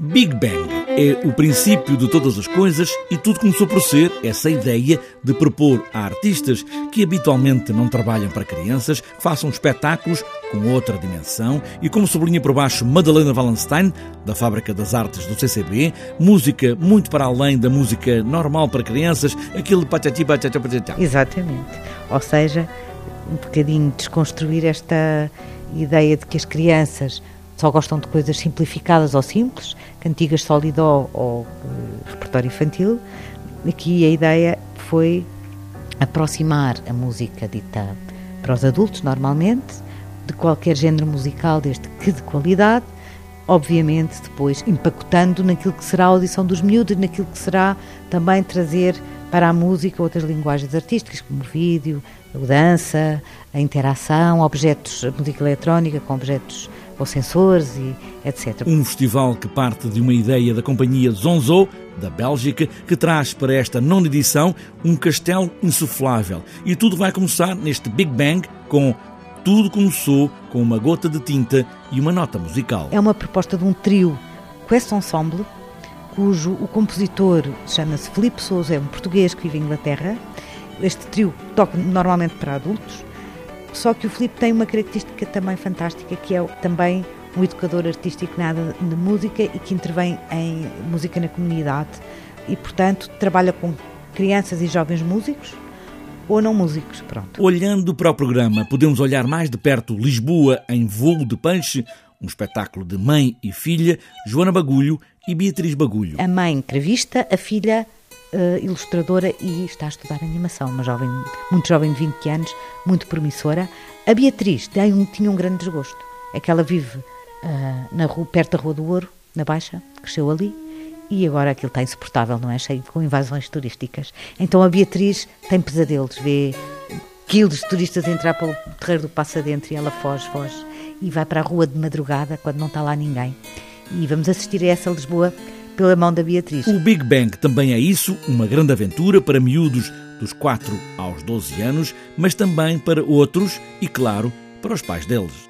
Big Bang é o princípio de todas as coisas e tudo começou por ser essa ideia de propor a artistas que habitualmente não trabalham para crianças que façam espetáculos com outra dimensão e, como sublinha por baixo Madalena Wallenstein, da Fábrica das Artes do CCB, música muito para além da música normal para crianças, aquele patati patati patati. Exatamente. Ou seja, um bocadinho desconstruir esta ideia de que as crianças só gostam de coisas simplificadas ou simples, cantigas solidó ou uh, repertório infantil. Aqui a ideia foi aproximar a música dita para os adultos, normalmente, de qualquer género musical, desde que de qualidade, obviamente depois empacotando naquilo que será a audição dos miúdos, naquilo que será também trazer para a música outras linguagens artísticas, como o vídeo, a dança, a interação, objetos, a música eletrónica com objetos ou sensores e etc. Um festival que parte de uma ideia da companhia Zonzo, da Bélgica, que traz para esta nona edição um castelo insuflável. E tudo vai começar neste Big Bang com Tudo Começou com uma gota de tinta e uma nota musical. É uma proposta de um trio Quest Ensemble, cujo o compositor chama-se Felipe Souza, é um português que vive em Inglaterra. Este trio toca normalmente para adultos só que o Filipe tem uma característica também fantástica, que é também um educador artístico nada de música e que intervém em música na comunidade e, portanto, trabalha com crianças e jovens músicos ou não músicos, pronto. Olhando para o programa, podemos olhar mais de perto Lisboa em voo de peixe, um espetáculo de mãe e filha, Joana Bagulho e Beatriz Bagulho. A mãe entrevista, a filha uh, ilustradora e está a estudar animação, uma jovem, muito jovem de 20 anos, muito promissora. A Beatriz tem um, tinha um grande desgosto, é que ela vive uh, na rua, perto da Rua do Ouro, na Baixa, cresceu ali, e agora aquilo está insuportável, não é? Cheio com invasões turísticas. Então a Beatriz tem pesadelos, vê quilos de turistas entrar pelo terreiro do Passa Dentro e ela foge, foge e vai para a rua de madrugada quando não está lá ninguém. E vamos assistir a essa Lisboa pela mão da Beatriz. O Big Bang também é isso, uma grande aventura para miúdos dos 4 aos 12 anos, mas também para outros e, claro, para os pais deles.